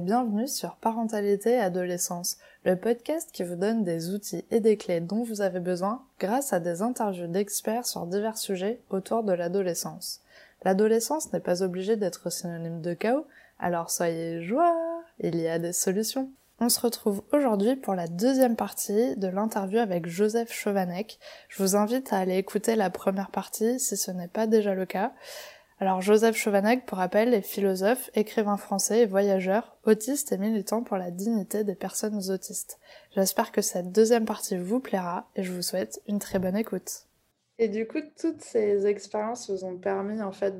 bienvenue sur Parentalité et Adolescence, le podcast qui vous donne des outils et des clés dont vous avez besoin grâce à des interviews d'experts sur divers sujets autour de l'adolescence. L'adolescence n'est pas obligée d'être synonyme de chaos, alors soyez joie, il y a des solutions. On se retrouve aujourd'hui pour la deuxième partie de l'interview avec Joseph Chovanec. Je vous invite à aller écouter la première partie si ce n'est pas déjà le cas. Alors Joseph Chovanec, pour rappel, est philosophe, écrivain français et voyageur, autiste et militant pour la dignité des personnes autistes. J'espère que cette deuxième partie vous plaira et je vous souhaite une très bonne écoute. Et du coup, toutes ces expériences vous ont permis en fait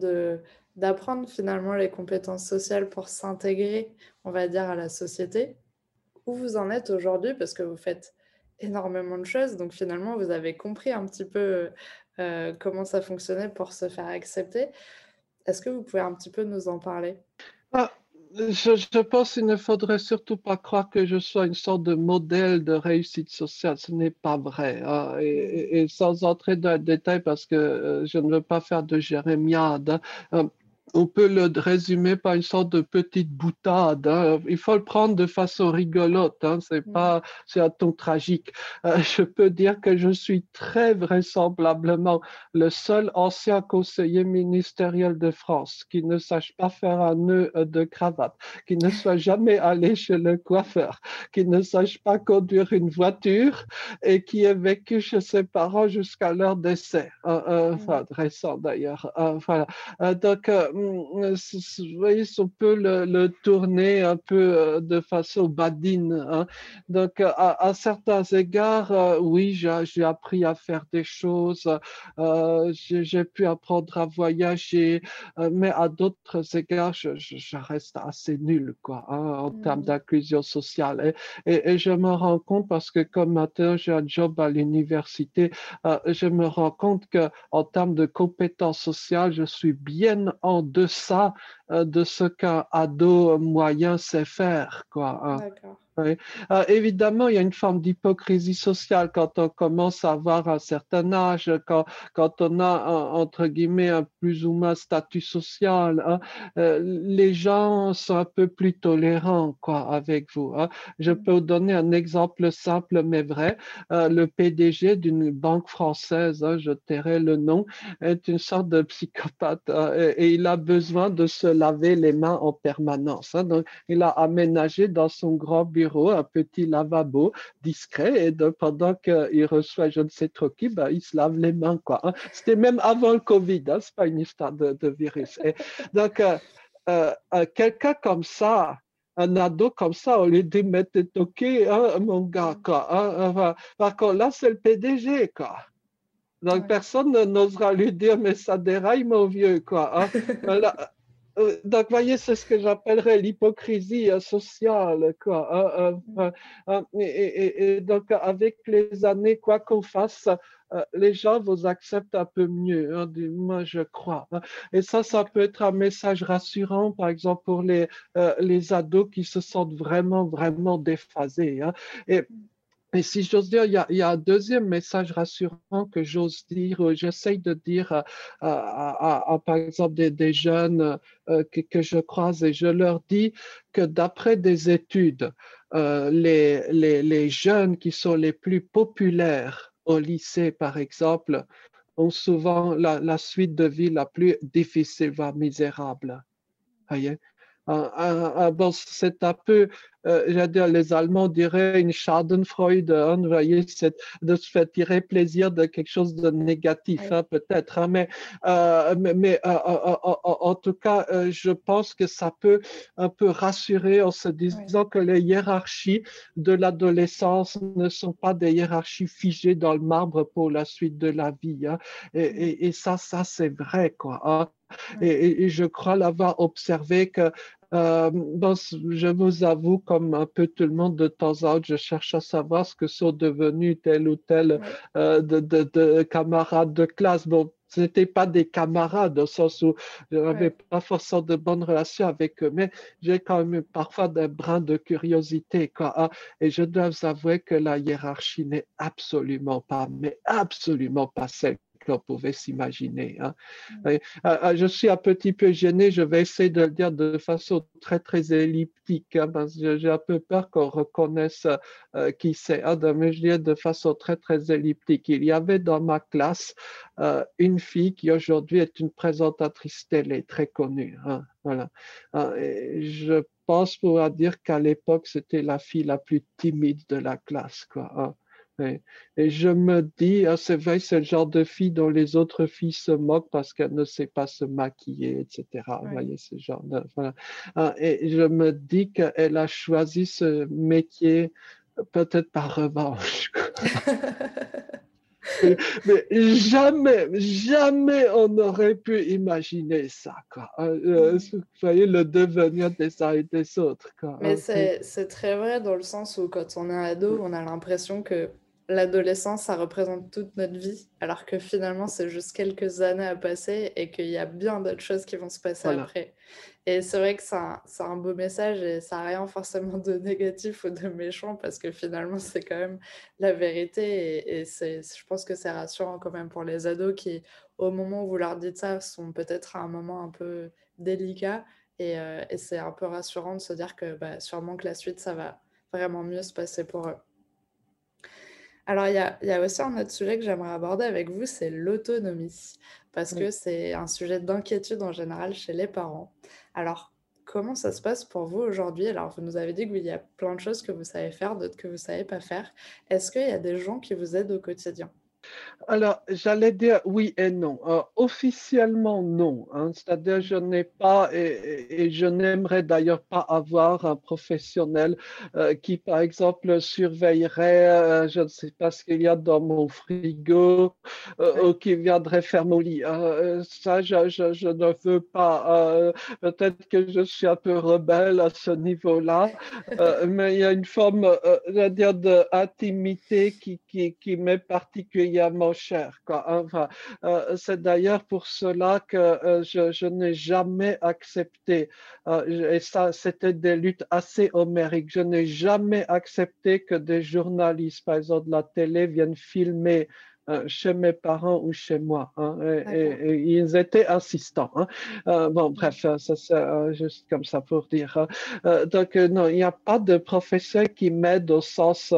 d'apprendre finalement les compétences sociales pour s'intégrer, on va dire, à la société. Où vous en êtes aujourd'hui parce que vous faites énormément de choses, donc finalement vous avez compris un petit peu euh, comment ça fonctionnait pour se faire accepter. Est-ce que vous pouvez un petit peu nous en parler? Ah, je, pense qu'il ne faudrait surtout pas croire que je sois une sorte de modèle de réussite sociale. Ce n'est pas vrai. Hein. Et, sans entrer dans le détail, parce que euh, je ne veux pas faire de jérémiade, hein, on peut le résumer par une sorte de petite boutade. Hein. Il faut le prendre de façon rigolote. Hein. C'est mm. pas, c'est un ton tragique. Euh, je peux dire que je suis très vraisemblablement le seul ancien conseiller ministériel de France qui ne sache pas faire un nœud euh, de cravate, qui ne soit jamais allé chez le coiffeur, qui ne sache pas conduire une voiture et qui ait vécu chez ses parents jusqu'à leur décès. Euh, enfin, mm. récent d'ailleurs. voilà. donc, voyez, on peut le, tourner un peu euh, de façon badine. Hein. Donc, à, certains égards, euh, oui, j'ai appris à faire des choses, euh, j'ai pu apprendre à voyager, mais à d'autres égards, je, reste assez nul, quoi, hein, en termes mmh. d'inclusion sociale. Et, et, je me rends compte parce que comme maintenant j'ai un job à l'université, je me rends compte que en termes de compétences sociales, je suis bien en deçà euh, de ce qu'un ado moyen sait faire. Quoi, Euh, évidemment, il y a une forme d'hypocrisie sociale quand on commence à avoir un certain âge, quand, quand on a, entre guillemets, un plus ou moins statut social. Hein. Euh, les gens sont un peu plus tolérants quoi, avec vous. Hein. Je mm. peux vous donner un exemple simple mais vrai. Euh, le PDG d'une banque française, hein, je tairai le nom, est une sorte de psychopathe et, et, il a besoin de se laver les mains en permanence. Donc, il a aménagé dans son grand bureau un petit lavabo discret, et pendant qu'il reçoit je ne sais trop qui, ben, il se lave les mains. quoi. Hein. C'était même avant le Covid, hein, c'est pas une histoire de, virus. Et donc, euh, euh, quelqu'un comme ça, un ado comme ça, on lui dit, mais t'es OK, hein, mon gars, quoi. Hein, par contre, là, c'est le PDG, quoi. Donc, personne n'osera lui dire, mais ça déraille, mon vieux, quoi. Hein. Euh, donc, voyez, c'est ce que j'appellerais l'hypocrisie euh, sociale, quoi. Hein, hein, hein, et, donc, avec les années, quoi qu'on fasse, euh, les gens vous acceptent un peu mieux, moi je crois. Et ça, ça peut être un message rassurant, par exemple, pour les, les ados qui se sentent vraiment, vraiment déphasés. Et et si j'ose dire, il y, a, un deuxième message rassurant que j'ose dire, euh, j'essaye de dire à, par exemple des, jeunes euh, que, je croise et je leur dis que d'après des études, euh, les, les, jeunes qui sont les plus populaires au lycée, par exemple, ont souvent la, la suite de vie la plus difficile, voire misérable. Voyez? Bon, c'est un peu euh, dire, les Allemands diraient une Schadenfreude, hein, voyez, de se faire tirer plaisir de quelque chose de négatif, hein, peut-être. Hein, mais, euh, mais, euh, en tout cas, je pense que ça peut un peu rassurer en se disant que les hiérarchies de l'adolescence ne sont pas des hiérarchies figées dans le marbre pour la suite de la vie. Et, et, ça, ça c'est vrai, quoi. Et, et, je crois l'avoir observé que euh, je vous avoue, comme un peu tout le monde, de temps en temps, je cherche à savoir ce que sont devenus tel ou tel euh, de, de, camarades de classe. Bon, ce n'étaient pas des camarades au sens où je n'avais pas forcément de bonnes relations avec eux, mais j'ai quand même parfois des brins de curiosité. Quoi, hein. et je dois avouer que la hiérarchie n'est absolument pas, mais absolument pas celle qu'on pouvait s'imaginer. Hein. Mm. je suis un petit peu gêné, je vais essayer de le dire de façon très, très elliptique, hein, parce que j'ai un peu peur qu'on reconnaisse qui c'est. Hein, mais je dis de façon très, très elliptique. Il y avait dans ma classe une fille qui aujourd'hui est une présentatrice télé très connue. Voilà. je pense pouvoir dire qu'à l'époque, c'était la fille la plus timide de la classe. Quoi. Et, je me dis, ah, c'est vrai, c'est le genre de fille dont les autres filles se moquent parce qu'elle ne sait pas se maquiller, etc. Vous voyez, ce genre de, voilà. Ah, et je me dis qu'elle a choisi ce métier peut-être par revanche. mais jamais, jamais on n'aurait pu imaginer ça. Quoi. Euh, euh, vous voyez le devenir des uns et des autres. Quoi. Mais c'est très vrai dans le sens où quand on est ado, on a l'impression que l'adolescence, ça représente toute notre vie, alors que finalement, c'est juste quelques années à passer et qu'il y a bien d'autres choses qui vont se passer après. Et c'est vrai que c'est un, beau message et ça n'a rien forcément de négatif ou de méchant parce que finalement, c'est quand même la vérité. Et, je pense que c'est rassurant quand même pour les ados qui, au moment où vous leur dites ça, sont peut-être à un moment un peu délicat. Et, euh, c'est un peu rassurant de se dire que bah, sûrement que la suite, ça va vraiment mieux se passer pour eux. Alors, il y a, aussi un autre sujet que j'aimerais aborder avec vous, c'est l'autonomie, parce que c'est un sujet d'inquiétude en général chez les parents. Alors, comment ça se passe pour vous aujourd'hui? Alors, vous nous avez dit qu'il y a plein de choses que vous savez faire, d'autres que vous ne savez pas faire. Est-ce qu'il y a des gens qui vous aident au quotidien? Alors, j'allais dire oui et non. Euh, officiellement, non. Hein. C'est-à-dire, je n'ai pas, et, je n'aimerais d'ailleurs pas avoir un professionnel euh, qui, par exemple, surveillerait, euh, je ne sais pas ce qu'il y a dans mon frigo, ou qui viendrait faire mon lit. ça, je, je, ne veux pas. Peut-être que je suis un peu rebelle à ce niveau-là, mais il y a une forme, d'intimité qui, qui, qui m'est particulière cher. Quoi. Enfin, euh, c'est d'ailleurs pour cela que euh, je, n'ai jamais accepté, euh, et ça c'était des luttes assez homériques, je n'ai jamais accepté que des journalistes, par exemple de la télé, viennent filmer chez mes parents ou chez moi. Hein, et, ils étaient insistants. Hein. bon, bref, ça c'est juste comme ça pour dire. Hein. donc, non, il n'y a pas de professeur qui m'aide au sens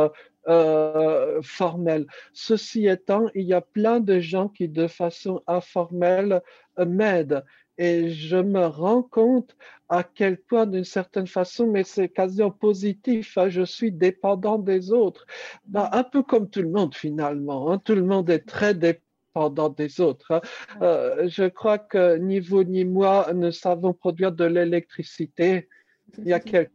euh, formelle. Ceci étant, il y a plein de gens qui, de façon informelle, euh, m'aident. Et je me rends compte à quel point, d'une certaine façon, mais c'est quasiment positif, hein, je suis dépendant des autres. Ben, un peu comme tout le monde finalement. Hein. tout le monde est très dépendant des autres. Hein. Euh, je crois que ni vous ni moi ne savons produire de l'électricité. Il y a quelques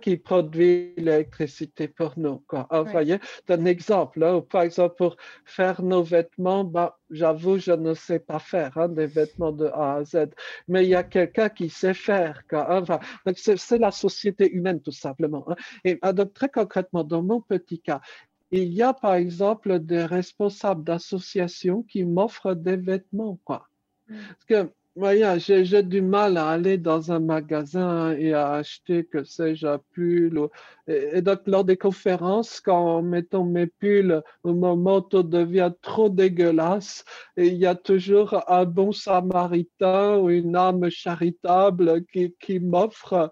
qui produit l'électricité pour nous. Quoi. Ah, voyez, un exemple. Hein, par exemple, pour faire nos vêtements, bah, j'avoue, je ne sais pas faire hein, des vêtements de A à Z, mais il y a quelqu'un qui sait faire. Quoi. Hein, enfin, c'est la société humaine, tout simplement. Hein. Et donc, très concrètement, dans mon petit cas, il y a par exemple des responsables d'associations qui m'offrent des vêtements. Quoi. Mm. Parce que voyez, j'ai du mal à aller dans un magasin et à acheter, que sais-je, un pull. Et, donc, lors des conférences, quand, mettons, mes pulls mon manteau devient trop dégueulasse, il y a toujours un bon samaritain ou une âme charitable qui, qui m'offre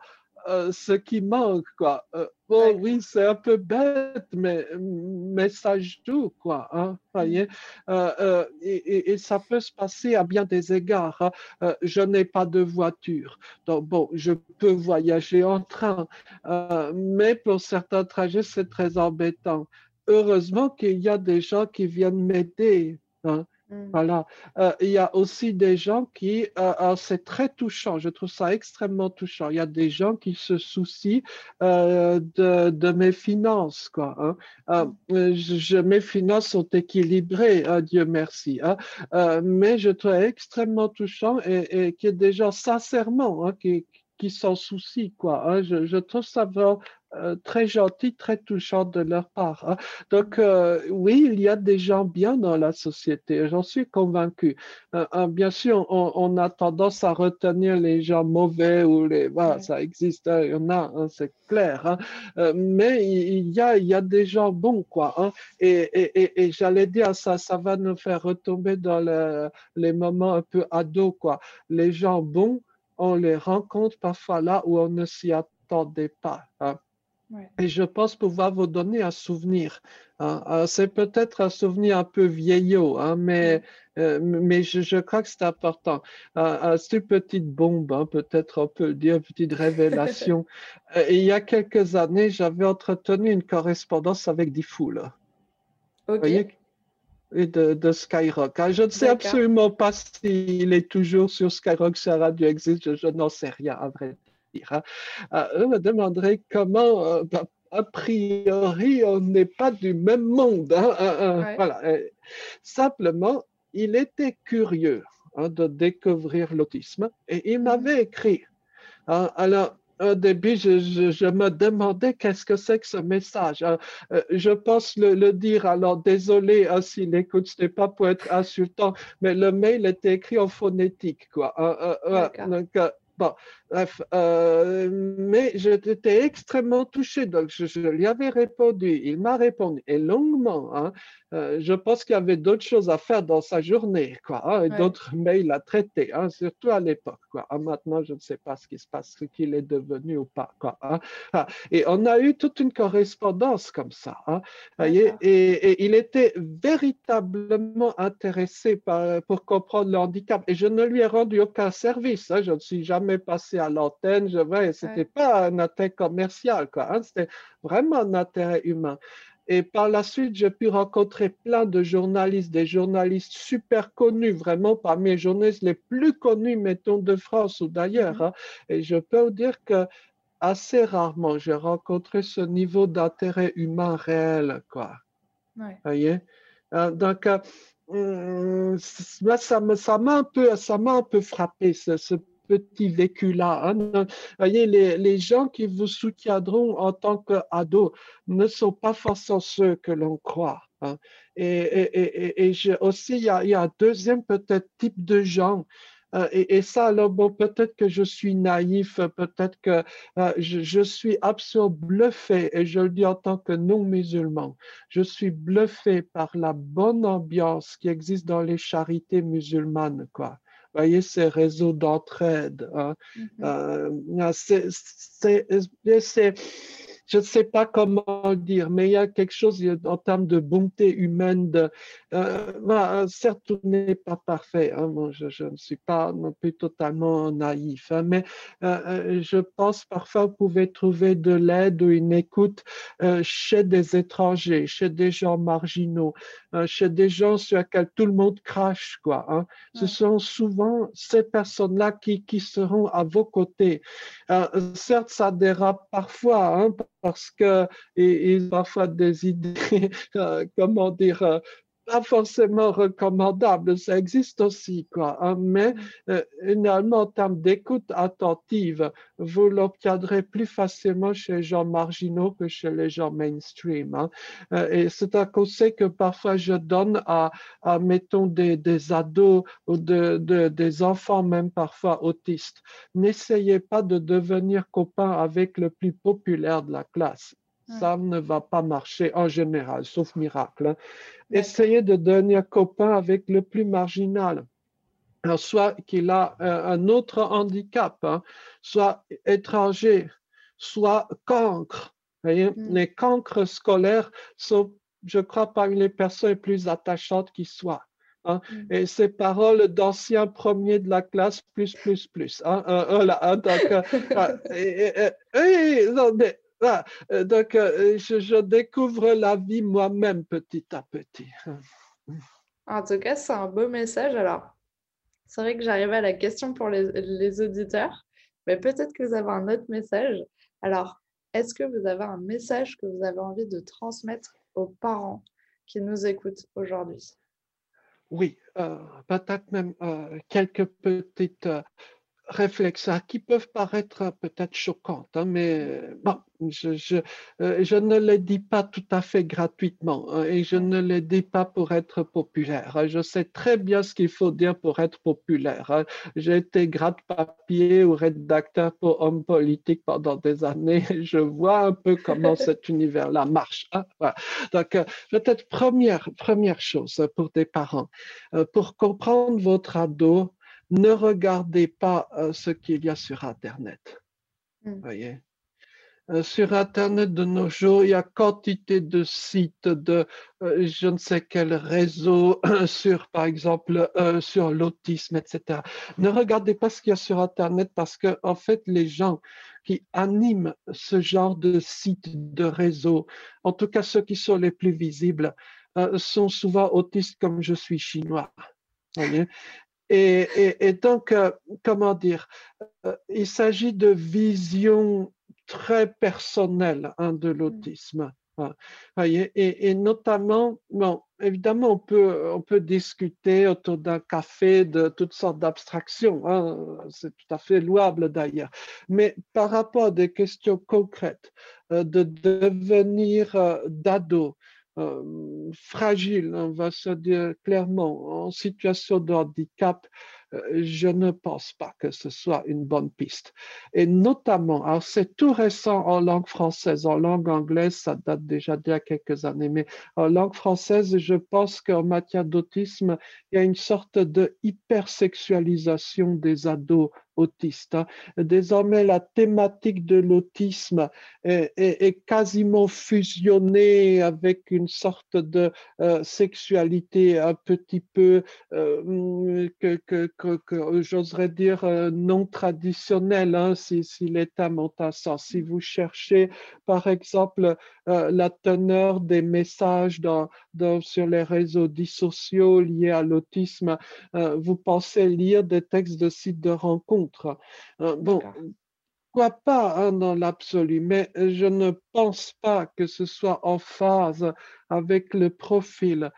euh, ce qui manque, quoi. Euh, bon, oui, c'est un peu bête, mais, mais ça joue, quoi. Hein, voyez? Euh, et, et, ça peut se passer à bien des égards. Hein. je n'ai pas de voiture, donc bon, je peux voyager en train, mais pour certains trajets, c'est très embêtant. Heureusement qu'il y a des gens qui viennent m'aider. Hein. Mm. Voilà. Euh, il y a aussi des gens qui, euh, euh, c'est très touchant, je trouve ça extrêmement touchant. Il y a des gens qui se soucient de, mes finances, quoi. Hein. Mm. je, mes finances sont équilibrées, hein, Dieu merci. Hein. mais je trouve extrêmement touchant et, et qui est des gens sincèrement, qui, qui s'en soucient, quoi. Hein. Je, je, trouve ça vraiment euh, très gentil, très touchant de leur part. Hein. Donc, euh, oui, il y a des gens bien dans la société, j'en suis convaincu. Euh, bien sûr, on, on, a tendance à retenir les gens mauvais ou les. Voilà, ça existe, hein, il y en a, c'est clair. mais il y, a, il y a des gens bons, quoi. Et, et, et, et j'allais dire, ça, ça va nous faire retomber dans le, les moments un peu ados, quoi. Les gens bons, on les rencontre parfois là où on ne s'y attendait pas. Hein. Et je pense pouvoir vous donner un souvenir. Hein. Euh, c'est peut-être un souvenir un peu vieillot, hein, mais, euh, mais je, je, crois que c'est important. Euh, c'est une petite bombe, peut-être on peut dire, une petite révélation. il y a quelques années, j'avais entretenu une correspondance avec Diffoul. Vous voyez et de, de, Skyrock. Je ne sais absolument pas s'il est toujours sur Skyrock, si la radio existe, je, je n'en sais rien, à vrai Hein. Euh, eux me demanderaient comment, euh, bah, a priori, on n'est pas du même monde. Hein, hein, voilà. Simplement, il était curieux de découvrir l'autisme et il mhm. m'avait écrit. alors, au début, je, je, me demandais qu'est-ce que c'est que ce message. Euh, je pense le, le, dire. Alors, désolé hein, s'il écoute, ce n'est pas pour être insultant, mais le mail était écrit en phonétique. Quoi. donc, Bon, bref, euh, mais j'étais extrêmement touché, donc je, lui avais répondu, il m'a répondu, et longuement, hein, euh, je pense qu'il y avait d'autres choses à faire dans sa journée, quoi, hein, d'autres mails à traiter, hein, surtout à l'époque, quoi. Ah, maintenant, je ne sais pas ce qui se passe, ce qu'il est devenu ou pas, quoi. Hein. Ah, et on a eu toute une correspondance comme ça, et, et, il était véritablement intéressé par, pour comprendre le handicap, et je ne lui ai rendu aucun service, je ne suis jamais passé à l'antenne, je vois, c'était pas un intérêt commercial, quoi, c'était vraiment un intérêt humain. Et par la suite, j'ai pu rencontrer plein de journalistes, des journalistes super connus, vraiment parmi les journalistes les plus connus, mettons, de France ou d'ailleurs. Mm-hmm. Hein. Et je peux vous dire que assez rarement, j'ai rencontré ce niveau d'intérêt humain réel, quoi. Ouais. voyez? Euh, donc, euh, hum, ça m'a ça un peu, ça m'a un peu frappé ce, ce petit vécu-là. Hein. Voyez, les, gens qui vous soutiendront en tant qu'ados ne sont pas forcément ceux que l'on croit. Hein. Et, aussi, il y, a, un deuxième peut-être type de gens. Euh, et, ça, alors peut-être que je suis naïf, peut-être que euh, je, suis absolument bluffé, et je le dis en tant que non-musulman, je suis bluffé par la bonne ambiance qui existe dans les charités musulmanes, voyez, ces réseaux d'entraide. Hein. Mm-hmm. Euh, c'est je ne sais pas comment dire, mais il y a quelque chose en termes de bonté humaine. De, euh, bah, certes, tout n'est pas parfait. Hein, je, ne suis pas non plus totalement naïf, hein, mais euh, euh, je pense parfois vous pouvez trouver de l'aide ou une écoute euh, chez des étrangers, chez des gens marginaux, euh, chez des gens sur lesquels tout le monde crache. Quoi, hein. Ce sont souvent ces personnes-là qui, qui seront à vos côtés. certes, ça dérape parfois, hein, parce que ils ont parfois des idées, euh, comment dire, euh, pas forcément recommandable, ça existe aussi, quoi. Hein, mais euh, finalement, en termes d'écoute attentive, vous l'obtiendrez plus facilement chez les gens marginaux que chez les gens mainstream. Hein. Euh, et c'est un conseil que parfois je donne à, mettons, des, ados ou de, de, des enfants, même parfois autistes. N'essayez pas de devenir copain avec le plus populaire de la classe ça ne va pas marcher en général, sauf miracle. Hein. Essayez de devenir copain avec le plus marginal. soit qu'il a euh, un autre handicap, hein, soit étranger, soit cancre. Mm. Les cancres scolaires sont, je crois, parmi les personnes les plus attachantes qui soient. Hein. Mm. Et ces paroles d'anciens premiers de la classe, plus, plus, plus. voilà, donc, ah, euh, donc, euh, je, découvre la vie moi-même petit à petit. En tout cas, c'est un beau message. Alors, c'est vrai que j'arrive à la question pour les, auditeurs, mais peut-être que vous avez un autre message. Alors, est-ce que vous avez un message que vous avez envie de transmettre aux parents qui nous écoutent aujourd'hui? Oui, euh, peut-être même quelques petites réflexes qui peuvent paraître peut-être choquantes, hein, mais bon, je, je, euh, je, ne les dis pas tout à fait gratuitement hein, et je ne les dis pas pour être populaire. Hein. Je sais très bien ce qu'il faut dire pour être populaire. J'ai été gratte-papier ou rédacteur pour homme politique pendant des années. Je vois un peu comment cet univers-là marche. Voilà. Donc, euh, peut-être première, première chose pour des parents, euh, pour comprendre votre ado, ne regardez pas euh, ce qu'il y a sur Internet. Mm. Voyez? Euh, sur Internet de nos jours, il y a quantité de sites de euh, je ne sais quel réseau sur, par exemple, sur l'autisme, etc. Ne regardez pas ce qu'il y a sur Internet parce que, en fait, les gens qui animent ce genre de sites, de réseaux, en tout cas ceux qui sont les plus visibles, sont souvent autistes comme je suis chinois. Et, donc, euh, comment dire, euh, il s'agit de vision très personnelle hein, de l'autisme. Hein. et, notamment, bon, évidemment, on peut, discuter autour d'un café de toutes sortes d'abstractions. Hein, c'est tout à fait louable d'ailleurs. Mais par rapport à des questions concrètes, euh, de devenir d'ado, fragile, on va se dire clairement, en situation de handicap, euh, je ne pense pas que ce soit une bonne piste. Et notamment, alors c'est tout récent en langue française, en langue anglaise, ça date déjà d'il y a quelques années, mais en langue française, je pense qu'en matière d'autisme, il y a une sorte de hypersexualisation des ados autiste. Hein. Désormais, la thématique de l'autisme est, quasiment fusionnée avec une sorte de euh, sexualité un petit peu, euh, que, que, j'oserais dire, euh, non traditionnelle, hein, si, thèmes ont un sens. Si vous cherchez, par exemple, la teneur des messages dans, dans, sur les réseaux dissociaux liés à l'autisme, vous pensez lire des textes de sites de rencontres euh, bon, pourquoi pas hein, dans l'absolu, mais je ne pense pas que ce soit en phase avec le profil,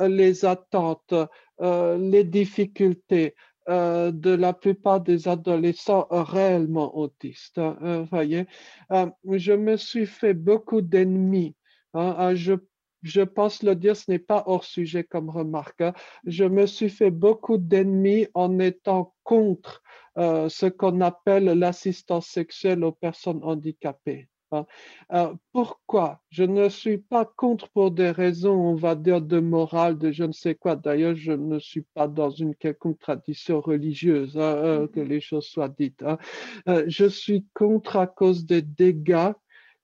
les attentes, euh, les difficultés, euh, de la plupart des adolescents réellement autistes. Hein, voyez, je me suis fait beaucoup d'ennemis. Hein, je je pense le dire, ce n'est pas hors sujet comme remarque. Hein. Je me suis fait beaucoup d'ennemis en étant contre euh, ce qu'on appelle l'assistance sexuelle aux personnes handicapées. Hein. Euh, pourquoi? Je ne suis pas contre pour des raisons, on va dire, de morale, de je ne sais quoi. D'ailleurs, je ne suis pas dans une quelconque tradition religieuse, hein, euh, que mm-hmm. les choses soient dites. je suis contre à cause des dégâts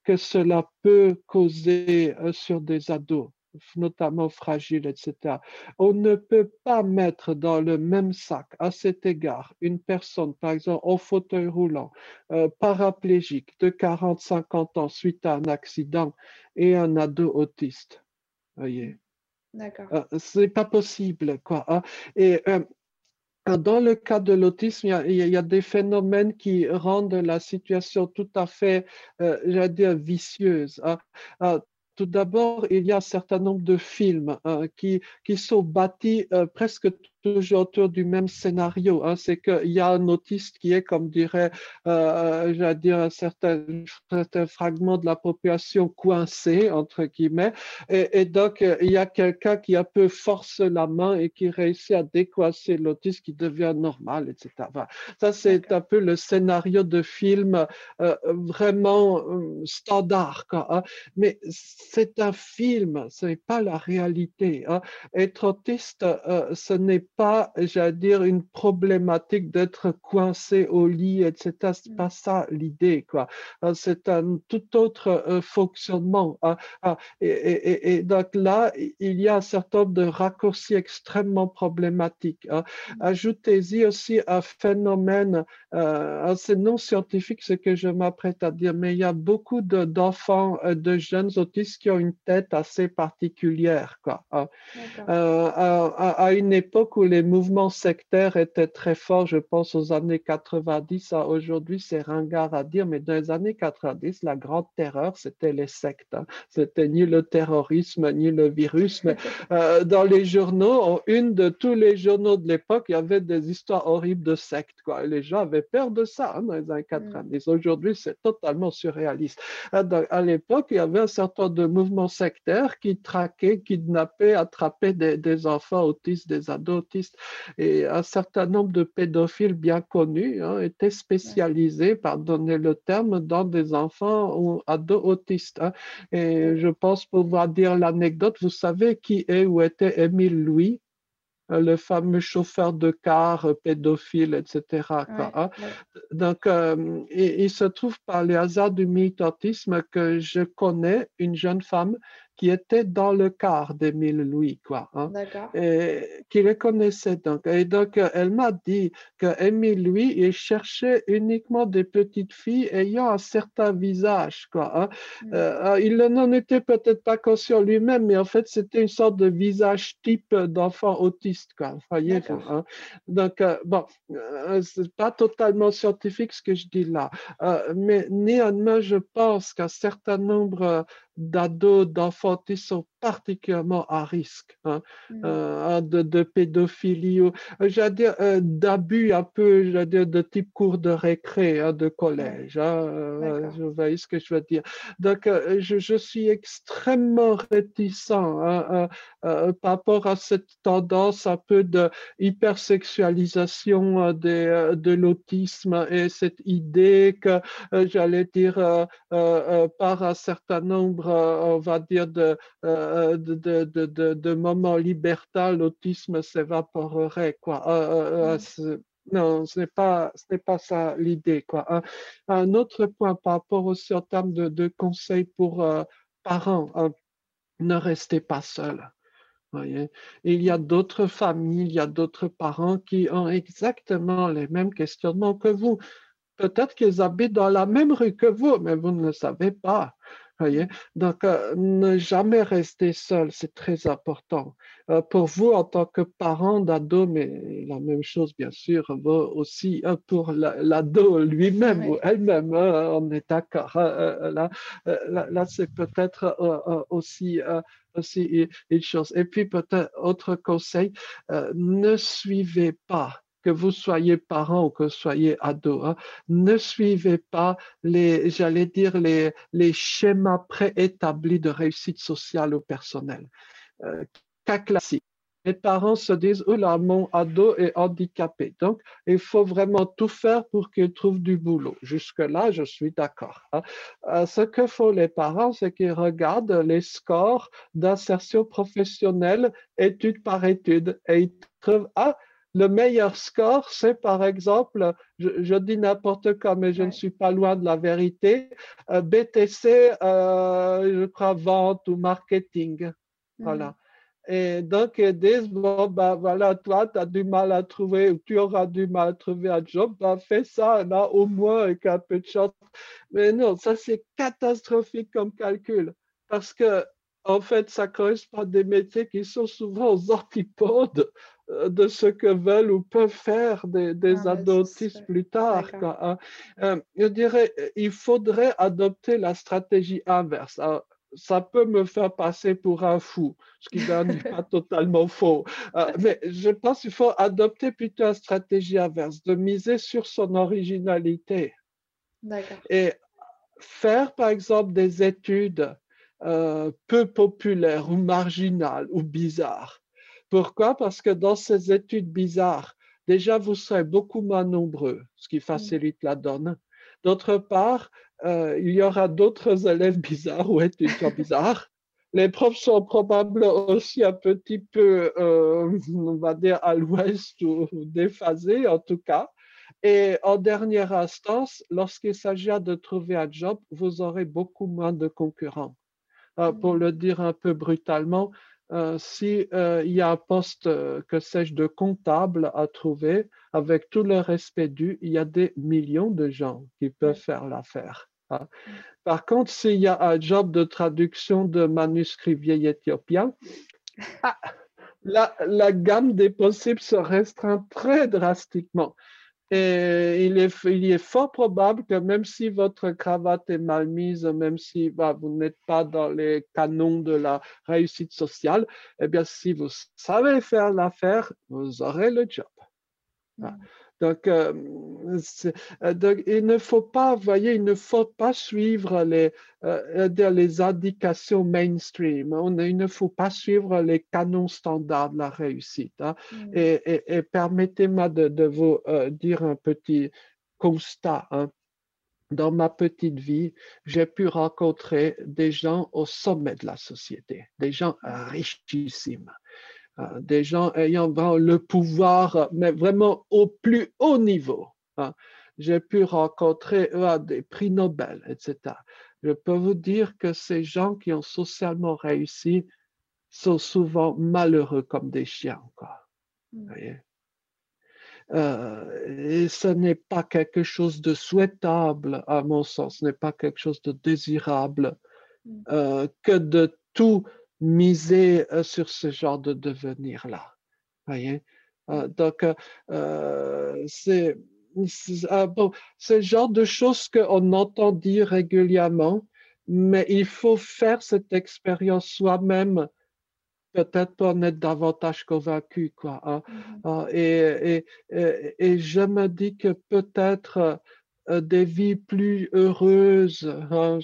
que cela peut causer euh, sur des ados notamment fragiles, etc. On ne peut pas mettre dans le même sac, à cet égard, une personne, par exemple, en fauteuil roulant, euh, paraplégique, de 40-50 ans suite à un accident, et un ado autiste. Voyez. D'accord. Euh, c'est pas possible, quoi. Hein. Et dans le cas de l'autisme, il, y, a des phénomènes qui rendent la situation tout à fait, euh, j'allais dire, vicieuse. Hein. Euh, tout d'abord, il y a un certain nombre de films euh, qui, qui sont bâtis presque toujours autour du même scénario. Hein, c'est qu'il y a un autiste qui est, comme dirait, euh, j'allais dire, un certain, certain, fragment de la population coincé, entre guillemets, et, donc il y a quelqu'un qui un peu force la main et qui réussit à décoincer l'autiste qui devient normal, etc. ça, c'est un peu le scénario de film euh, vraiment euh, standard. Quoi, hein. Mais c'est un film, ce n'est pas la réalité. Hein. Être autiste, euh, ce n'est pas, j'allais dire, une problématique d'être coincé au lit, etc. C'est pas ça l'idée, quoi. Euh, c'est un tout autre euh, fonctionnement. Hein. Ah, et, donc là, il y a un certain nombre de raccourcis extrêmement problématiques. Hein. Mmh. Ajoutez-y aussi un phénomène, euh, c'est non scientifique ce que je m'apprête à dire, mais il y a beaucoup d'enfants, de, jeunes autistes qui ont une tête assez particulière. Quoi. Hein. Euh, à, une époque où les mouvements sectaires étaient très forts, je pense aux années 90, aujourd'hui c'est ringard à dire, mais dans les années 90, la grande terreur, c'était les sectes. Hein. C'était ni le terrorisme, ni le virus, mais euh, dans les journaux, en une de tous les journaux de l'époque, il y avait des histoires horribles de sectes. Quoi. les gens avaient peur de ça hein, dans les années 90. Mm. Aujourd'hui, c'est totalement surréaliste. À, à l'époque, il y avait un certain nombre de mouvements sectaires qui traquaient, kidnappaient, attrapaient des, enfants autistes, des ados autistes. Et un certain nombre de pédophiles bien connus hein, étaient spécialisés, pardonnez le terme, dans des enfants ou ados autistes. Hein. Et je pense pouvoir dire l'anecdote. Vous savez qui est ou était Émile Louis euh, le fameux chauffeur de car euh, pédophile, etc. Hein. Donc, euh, il, se trouve par les hasards du militantisme que je connais une jeune femme qui était dans le quart d'Émile Louis, quoi. Hein, et qui le connaissait donc. Et donc, elle m'a dit qu'Émile Louis, il cherchait uniquement des petites filles ayant un certain visage, quoi. Hein. Mm. Euh, il n'en était peut-être pas conscient lui-même, mais en fait, c'était une sorte de visage type d'enfant autiste, quoi. Vous voyez, hein. Donc, euh, bon, euh, c'est pas totalement scientifique ce que je dis là, mais néanmoins, je pense qu'un certain nombre d'ados, d'enfants qui sont particulièrement à risque hein, mm. euh, de, de, pédophilie, ou, j'allais dire, euh, d'abus un peu, j'allais dire, de type cours de récré, hein, de collège. Hein, euh, vous voyez ce que je veux dire. Donc, je, je, suis extrêmement réticent hein, par rapport à cette tendance un peu de hypersexualisation de l'autisme et cette idée que, j'allais dire, par un certain nombre, on va dire, de euh, de, de, de, de moments libertins, l'autisme s'évaporerait. Quoi. Euh, euh, mm. non, ce n'est pas, ce n'est pas ça l'idée. Quoi. Un, autre point par rapport aussi en termes de, conseils pour parents, hein, ne restez pas seuls. Voyez. Il y a d'autres familles, il y a d'autres parents qui ont exactement les mêmes questionnements que vous. Peut-être qu'ils habitent dans la même rue que vous, mais vous ne le savez pas. Donc, euh, ne jamais rester seul, c'est très important. Euh, pour vous, en tant que parent d'ado, mais la même chose, bien sûr, vaut aussi euh, pour l'ado lui-même ou elle-même, hein, on est d'accord. Hein, là, là, c'est peut-être aussi, aussi une chose. Et puis, peut-être, autre conseil, ne suivez pas que vous soyez parent ou que vous soyez ado, ne suivez pas les, j'allais dire, les, les schémas préétablis de réussite sociale ou personnelle. Euh, cas classique. Les parents se disent, là, mon ado est handicapé. Donc, il faut vraiment tout faire pour qu'il trouve du boulot. Jusque-là, je suis d'accord. Hein. Euh, ce que font les parents, c'est qu'ils regardent les scores d'insertion professionnelle étude par étude et ils trouvent, ah, le meilleur score, c'est par exemple, je, dis n'importe quoi, mais je ne suis pas loin de la vérité, euh, BTC, euh, je crois, vente ou marketing. Voilà. Et donc, ils disent, bon, ben voilà, toi, tu as du mal à trouver, ou tu auras du mal à trouver un job, ben fais ça, là, au moins, avec un peu de chance. Mais non, ça, c'est catastrophique comme calcul. Parce que, en fait, ça correspond à des métiers qui sont souvent aux antipodes euh, de ce que veulent ou peuvent faire des, des ah, plus tard. Hein. Euh, je dirais, il faudrait adopter la stratégie inverse. ça peut me faire passer pour un fou, ce qui n'est pas totalement faux. Euh, mais je pense qu'il faut adopter plutôt la stratégie inverse, de miser sur son originalité. Et faire, par exemple, des études peu populaires ou marginales ou bizarres pourquoi? Parce que dans ces études bizarres, déjà, vous serez beaucoup moins nombreux, ce qui mm. facilite la donne. D'autre part, euh, il y aura d'autres élèves bizarres ou étudiants bizarres. Les profs sont probablement aussi un petit peu, euh, on va dire, à l'ouest ou déphasés en tout cas. Et en dernière instance, lorsqu'il s'agira de trouver un job, vous aurez beaucoup moins de concurrents. Euh, pour mm. le dire un peu brutalement, euh, s'il euh, y a un poste, euh, que sais-je, de comptable à trouver, avec tout le respect dû, il y a des millions de gens qui peuvent faire l'affaire. Hein. Mm. Par contre, s'il y a un job de traduction de manuscrits vieil éthiopien, ah, la, la, gamme des possibles se restreint très drastiquement. Et il est, fort probable que même si votre cravate est mal mise, même si bah, vous n'êtes pas dans les canons de la réussite sociale, eh bien, si vous savez faire l'affaire, vous aurez le job. Mm. Donc, euh, euh, donc, il ne faut pas, voyez, il ne faut pas suivre les, euh, les indications mainstream. On, il ne faut pas suivre les canons standards de la réussite. Hein. Mm. Et, et, permettez-moi de, de, vous dire un petit constat. Hein. Dans ma petite vie, j'ai pu rencontrer des gens au sommet de la société, des gens richissimes. Euh, des gens ayant le pouvoir, mais vraiment au plus haut niveau. Hein. J'ai pu rencontrer eux des prix Nobel, etc. Je peux vous dire que ces gens qui ont socialement réussi sont souvent malheureux comme des chiens. Quoi. Mmh. Euh, et ce n'est pas quelque chose de souhaitable, à mon sens, ce n'est pas quelque chose de désirable mmh. euh, que de tout miser euh, sur ce genre de devenir-là. Voyez? Euh, donc, euh, c'est ah, bon, le genre de choses qu'on entend dire régulièrement, mais il faut faire cette expérience soi-même, peut-être pour en être davantage convaincu. Quoi, hein. mm-hmm. ah, et, et, et, je me dis que peut-être des vies plus heureuses, hein,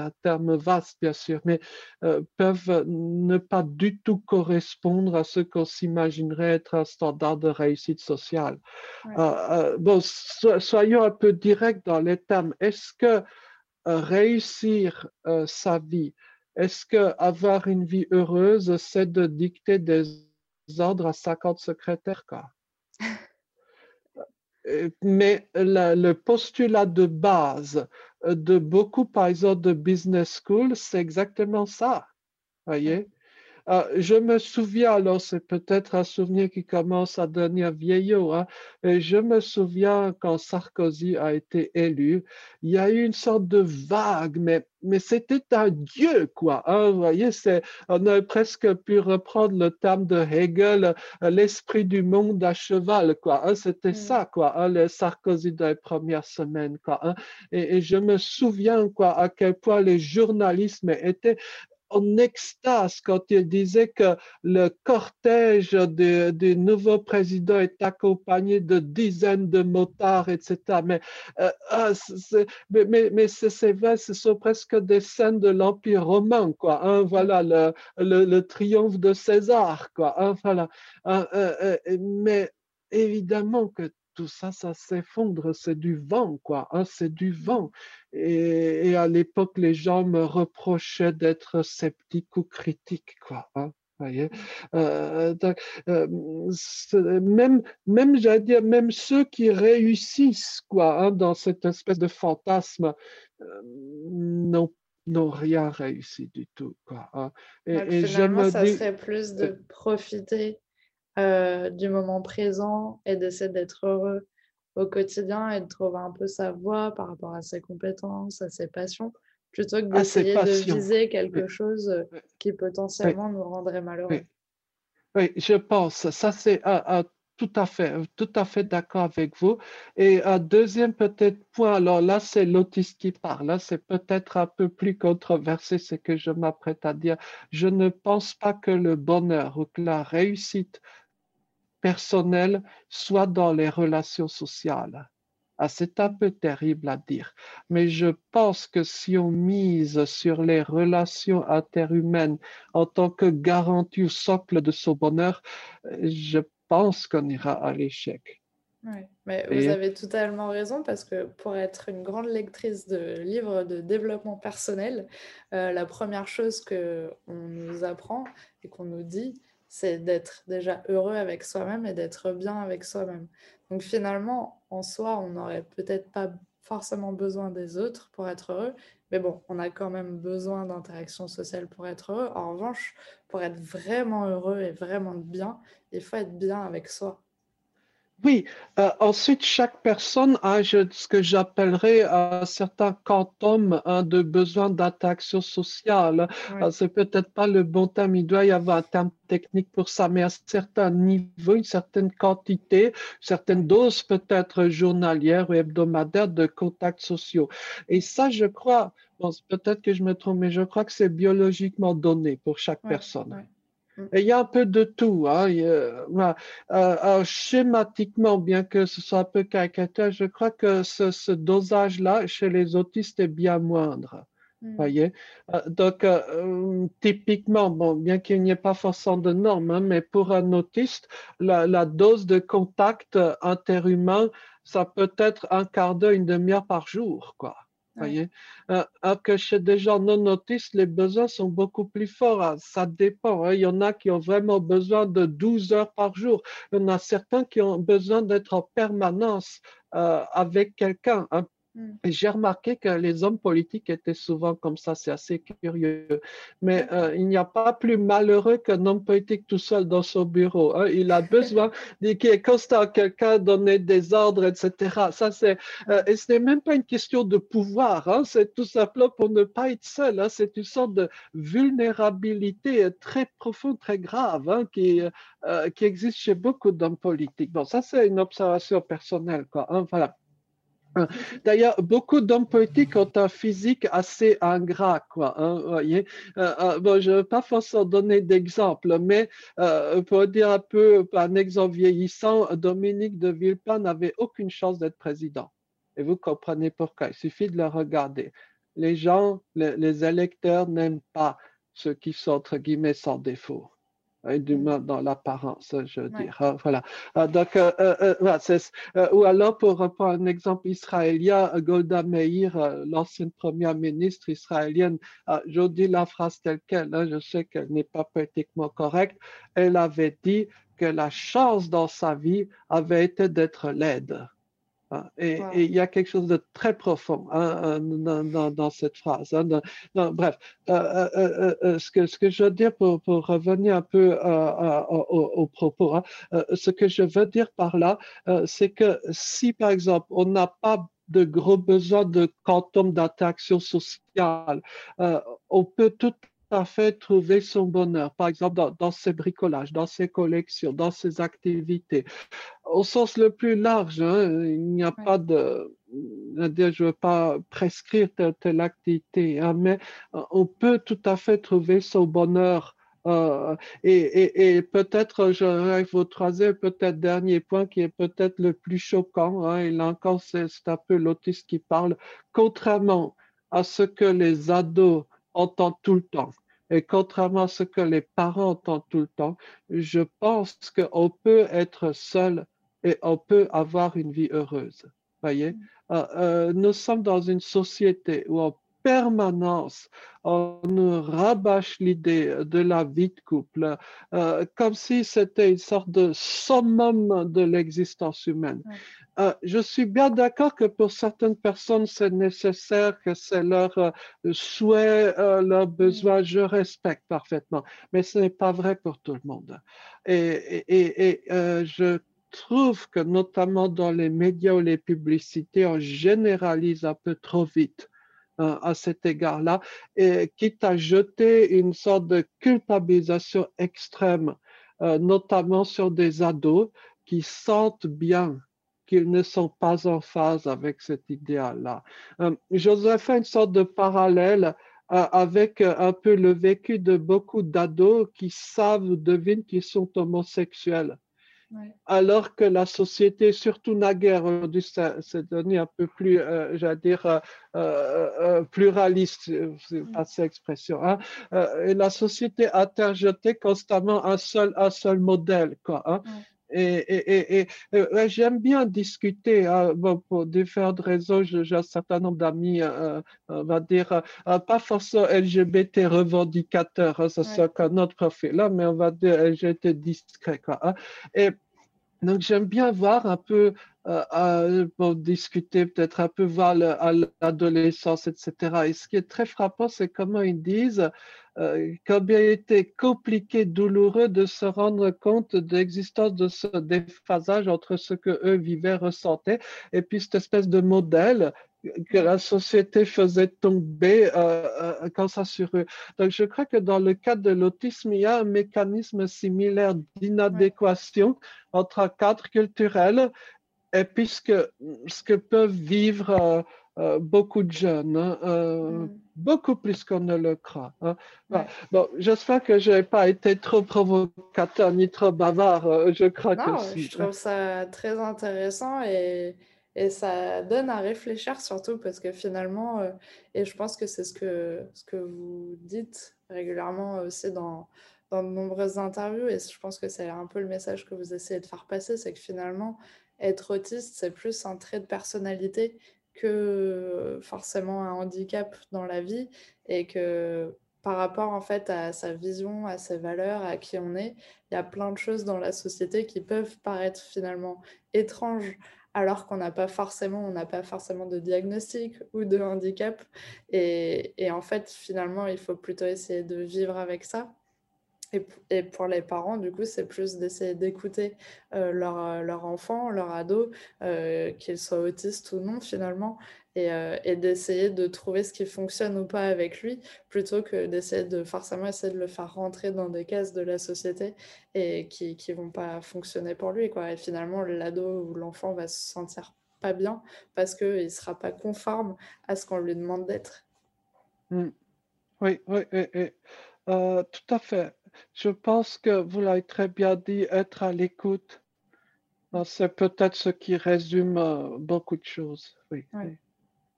un terme vaste, bien sûr, mais euh, peuvent ne pas du tout correspondre à ce qu'on s'imaginerait être un standard de réussite sociale. Euh, euh, bon, soyons un peu directs dans les termes. Est-ce que réussir sa vie, est-ce que avoir une vie heureuse, c'est de dicter des ordres à 50 secrétaires, quoi? mais le postulat de base de beaucoup, par exemple, de business school, c'est exactement ça. Voyez? Euh, je me souviens, alors c'est peut-être un souvenir qui commence à devenir vieillot, hein, je me souviens quand Sarkozy a été élu, il y a eu une sorte de vague, mais, mais c'était un dieu, quoi. Hein, vous voyez, c'est, on a presque pu reprendre le terme de Hegel, euh, l'esprit du monde à cheval, quoi. Hein, c'était mm. ça, quoi, hein, le Sarkozy des premières semaines, quoi. Et, et, je me souviens, quoi, à quel point les journalistes étaient en extase quand il disait que le cortège du nouveau président est accompagné de dizaines de motards, etc. Mais, euh, ah, mais, mais, c'est vrai, ce sont presque des scènes de l'Empire romain, quoi. Hein, voilà le, le, triomphe de César, quoi. Hein, voilà. Euh, euh, mais évidemment que tout ça, ça s'effondre, c'est du vent, quoi, hein, c'est du vent. Et, à l'époque, les gens me reprochaient d'être sceptique ou critique, quoi. Hein, voyez euh, euh, même, même j'allais dire, même ceux qui réussissent, quoi, hein, dans cette espèce de fantasme, euh, n'ont n'ont rien réussi du tout. Quoi, hein. et, et ça serait plus de profiter euh, du moment présent et d'essayer d'être heureux au quotidien et de trouver un peu sa voie par rapport à ses compétences, à ses passions, plutôt que d'essayer de viser quelque chose euh, qui potentiellement nous rendrait malheureux. Oui. je pense. Ça, c'est tout à fait, tout à fait d'accord avec vous. Et un deuxième peut-être point, alors là, c'est l'autiste qui parle. Là, c'est peut-être un peu plus controversé ce que je m'apprête à dire. Je ne pense pas que le bonheur ou que la réussite personnel, soit dans les relations sociales. Ah, c'est un peu terrible à dire, mais je pense que si on mise sur les relations interhumaines en tant que garantie ou socle de son bonheur, je pense qu'on ira à l'échec. Oui, mais vous avez totalement raison parce que pour être une grande lectrice de livres de développement personnel, euh, la première chose qu'on nous apprend et qu'on nous dit, c'est d'être déjà heureux avec soi-même et d'être bien avec soi-même. Donc finalement, en soi, on n'aurait peut-être pas forcément besoin des autres pour être heureux, mais bon, on a quand même besoin d'interaction sociale pour être heureux. En revanche, pour être vraiment heureux et vraiment bien, il faut être bien avec soi. Oui, euh, ensuite, chaque personne a ce que j'appellerais un certain quantum hein, de besoin d'attraction sociale. Euh, c'est peut-être pas le bon terme, il doit y avoir un terme technique pour ça, mais à un certain niveau, une certaine quantité, une certaine dose peut-être journalière ou hebdomadaire de contacts sociaux. Et ça, je crois, peut-être que je me trompe, mais je crois que c'est biologiquement donné pour chaque personne. Mm. il y a un peu de tout. Hein. Euh, euh, schématiquement, bien que ce soit un peu caricatural, je crois que ce, dosage-là chez les autistes est bien moindre. Mm. Voyez? Euh, donc, typiquement, bon, bien qu'il n'y ait pas forcément de normes, hein, mais pour un autiste, la, la dose de contact interhumain, ça peut être un quart d'heure, une demi-heure par jour, quoi voyez euh, alors que chez des gens non autistes, les besoins sont beaucoup plus forts. Hein. Ça dépend. Hein. Il y en a qui ont vraiment besoin de 12 heures par jour. Il y en a certains qui ont besoin d'être en permanence euh, avec quelqu'un, un Mm. J'ai remarqué que les hommes politiques étaient souvent comme ça, c'est assez curieux. Mais euh, il n'y a pas plus malheureux qu'un homme politique tout seul dans son bureau. Hein. Il a besoin qu'il est constant quelqu'un donner des ordres, etc. Ça, c'est, euh, et ce n'est même pas une question de pouvoir, hein. c'est tout simplement pour ne pas être seul. Hein. C'est une sorte de vulnérabilité très profonde, très grave qui, euh, qui existe chez beaucoup d'hommes politiques. Bon, ça, c'est une observation personnelle. Quoi, voilà. D'ailleurs, beaucoup d'hommes politiques ont un physique assez ingrat, quoi. Hein, voyez. Euh, euh, bon, je ne veux pas forcément donner d'exemple, mais euh, pour dire un peu, un exemple vieillissant, Dominique de Villepin n'avait aucune chance d'être président. Et vous comprenez pourquoi. Il suffit de le regarder. Les gens, les électeurs n'aiment pas ceux qui sont, entre guillemets, sans défaut du moins dans l'apparence, je veux dire. Hein, voilà. Euh, donc, euh, euh, ou alors pour reprendre un exemple israélien, Golda Meir, l'ancienne première ministre israélienne, je dis la phrase telle qu'elle, hein, je sais qu'elle n'est pas politiquement correcte, elle avait dit que la chance dans sa vie avait été d'être laide. Hein, et, il y a quelque chose de très profond hein, euh, dans, cette phrase. Hein, bref, euh, euh, ce, que, ce que je veux dire pour, pour revenir un peu au, propos, ce que je veux dire par là, c'est que si par exemple on n'a pas de gros besoins de quantum d'interaction sociale, on peut tout à fait trouver son bonheur, par exemple dans, dans, ses bricolages, dans ses collections, dans ses activités. Au sens le plus large, hein, il n'y a pas de... Je ne veux pas prescrire telle, telle activité, hein, mais euh, on peut tout à fait trouver son bonheur euh, et, et, et peut-être, j'arrive au troisième, peut-être dernier point qui est peut-être le plus choquant. Hein, et là encore, c'est un peu l'autiste qui parle. Contrairement à ce que les ados entend tout le temps. Et contrairement à ce que les parents entendent tout le temps, je pense qu'on peut être seul et on peut avoir une vie heureuse. Voyez, euh, euh, nous sommes dans une société où en permanence on nous rabâche l'idée de la vie de couple, euh, comme si c'était une sorte de summum de l'existence humaine. Euh, je suis bien d'accord que pour certaines personnes, c'est nécessaire, que c'est leur euh, souhait, euh, leur besoin. Je respecte parfaitement, mais ce n'est pas vrai pour tout le monde. Et, et, et je trouve que notamment dans les médias ou les publicités, on généralise un peu trop vite à cet égard-là, et quitte à jeter une sorte de culpabilisation extrême, notamment sur des ados qui sentent bien qu'ils ne sont pas en phase avec cet idéal-là. Euh, J'oserais faire une sorte de parallèle euh, avec euh, un peu le vécu de beaucoup d'ados qui savent ou devinent qu'ils sont homosexuels. Alors que la société, surtout naguère, aujourd'hui, s'est devenu un peu plus, j'allais dire, pluraliste, c'est pas cette expression. Hein. et la société a interjeté constamment un seul, un seul modèle. Quoi, hein. Et, et, et, j'aime bien discuter hein, pour différentes raisons. J'ai un certain nombre d'amis, euh, euh, on va dire, euh, pas forcément LGBT revendicateurs, hein, ça c'est un autre profil là, mais on va dire LGBT discret. Quoi, hein. Et donc j'aime bien voir un peu pour discuter, peut-être un peu voir à l'adolescence, etc. Et ce qui est très frappant, c'est comment ils disent euh, combien il était compliqué, douloureux de se rendre compte de l'existence de ce déphasage entre ce que eux vivaient, ressentaient, et puis cette espèce de modèle que la société faisait tomber euh, euh, quand ça sur eux. Donc, je crois que dans le cas de l'autisme, il y a un mécanisme similaire d'inadéquation entre un cadre culturel et puis ce que, peuvent vivre euh, beaucoup de jeunes, hein, mm. beaucoup plus qu'on ne le croit. Hein. Bon, j'espère que je n'ai pas été trop provocateur ni trop bavard. je crois que si. Je trouve ça très intéressant et et ça donne à réfléchir surtout parce que finalement, euh, et je pense que c'est ce que, ce que vous dites régulièrement aussi dans, dans de nombreuses interviews, et je pense que c'est un peu le message que vous essayez de faire passer, c'est que finalement, être autiste, c'est plus un trait de personnalité que forcément un handicap dans la vie, et que par rapport en fait à sa vision, à ses valeurs, à qui on est, il y a plein de choses dans la société qui peuvent paraître finalement étranges alors qu'on n'a pas forcément, on n'a pas forcément de diagnostic ou de handicap. Et, en fait, finalement, il faut plutôt essayer de vivre avec ça. Et, pour les parents, du coup, c'est plus d'essayer d'écouter euh, leur, leur, enfant, leur ado, euh, qu'il soit autiste ou non, finalement, euh, et, d'essayer de trouver ce qui fonctionne ou pas avec lui, plutôt que d'essayer de forcément essayer de le faire rentrer dans des cases de la société et qui ne vont pas fonctionner pour lui. Quoi. Et finalement, l'ado ou l'enfant va se sentir pas bien parce qu'il ne sera pas conforme à ce qu'on lui demande d'être. Mmh. Oui, oui, oui, euh, tout à fait. Je pense que vous l'avez très bien dit, être à l'écoute. C'est peut-être ce qui résume euh, beaucoup de choses. Oui. oui.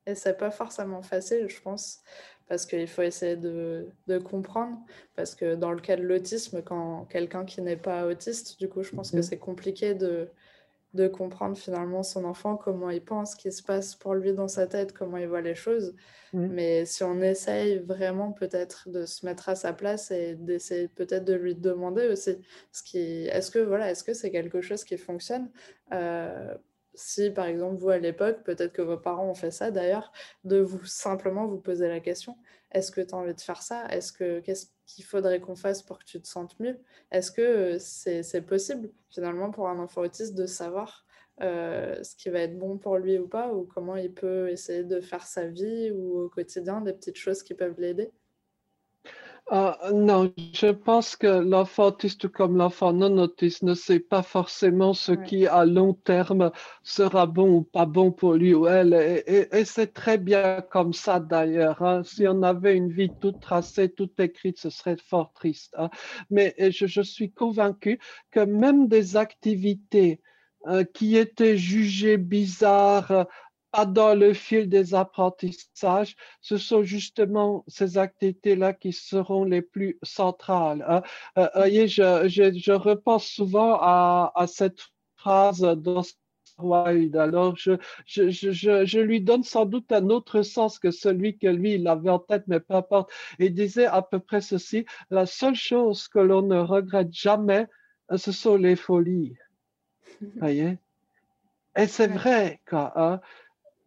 Et c'est pas forcément facile, je pense, parce qu'il faut essayer de, comprendre. Parce que dans le cas de l'autisme, quand quelqu'un qui n'est pas autiste, du coup, je pense que mhm. c'est compliqué de, de comprendre finalement son enfant, comment il pense, ce qui se passe pour lui dans sa tête, comment il voit les choses. Mhm. Mais si on essaye vraiment peut-être de se mettre à sa place et d'essayer peut-être de lui demander aussi, ce qui, est-ce que voilà, est-ce que c'est quelque chose qui fonctionne? Euh, si par exemple vous à l'époque, peut-être que vos parents ont fait ça d'ailleurs, de vous simplement vous poser la question est-ce que tu as envie de faire ça? Est-ce que qu'est-ce qu'il faudrait qu'on fasse pour que tu te sentes mieux? Est-ce que euh, c'est possible finalement pour un enfant autiste de savoir euh, ce qui va être bon pour lui ou pas, ou comment il peut essayer de faire sa vie ou au quotidien des petites choses qui peuvent l'aider? Ah, non, je pense que l'enfant autiste comme l'enfant non autiste ne sait pas forcément ce qui à long terme sera bon ou pas bon pour lui ou elle. Et, c'est très bien comme ça d'ailleurs. Hein. Si on avait une vie toute tracée, toute écrite, ce serait fort triste. Hein. Mais je, je, suis convaincu que même des activités euh, qui étaient jugées bizarres pas dans le fil des apprentissages, ce sont justement ces activités-là qui seront les plus centrales. Hein. Euh, voyez, je, je, repense souvent à, à cette phrase d'Oscar Wilde. Alors, je, je, je, je, lui donne sans doute un autre sens que celui que lui, il avait en tête, mais peu importe. Il disait à peu près ceci, la seule chose que l'on ne regrette jamais, ce sont les folies. voyez? Et c'est vrai, quoi. Hein?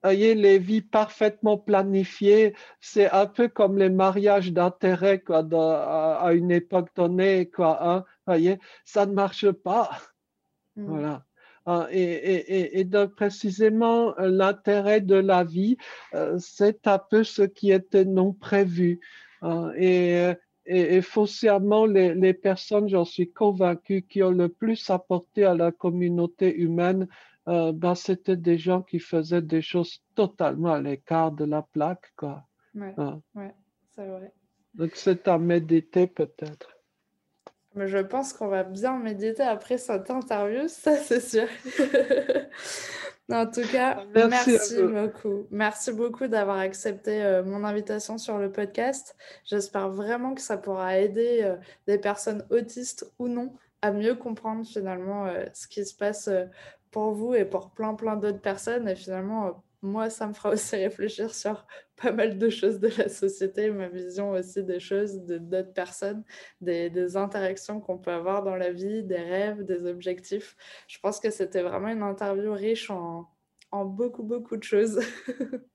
Voyez, les vies parfaitement planifiées, c'est un peu comme les mariages d'intérêt quoi, à, une époque donnée, quoi. Hein, voyez, ça ne marche pas. Mm. Voilà. Hein, et, et, et, donc précisément l'intérêt de la vie, euh, c'est un peu ce qui était non prévu. Hein, et, et, foncièrement, les, les personnes, j'en suis convaincu, qui ont le plus apporté à la communauté humaine, euh, ben, c'était des gens qui faisaient des choses totalement à l'écart de la plaque. Quoi. Ouais, hein. ouais c'est vrai. Donc c'est à méditer peut-être. Mais je pense qu'on va bien méditer après cette interview, ça c'est sûr. en tout cas, merci, beaucoup. Merci beaucoup d'avoir accepté euh, mon invitation sur le podcast. J'espère vraiment que ça pourra aider euh, des personnes autistes ou non à mieux comprendre finalement ce qui se passe pour vous et pour plein plein d'autres personnes et finalement moi, ça me fera aussi réfléchir sur pas mal de choses de la société, ma vision aussi des choses de d'autres personnes, des, des interactions qu'on peut avoir dans la vie, des rêves, des objectifs. Je pense que c'était vraiment une interview riche en, en beaucoup, beaucoup de choses.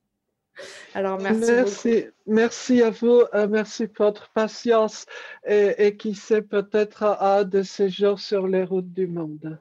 Alors, merci. Merci, merci à vous. Euh, merci pour votre patience et, et qui sait peut-être à de ces jours sur les routes du monde.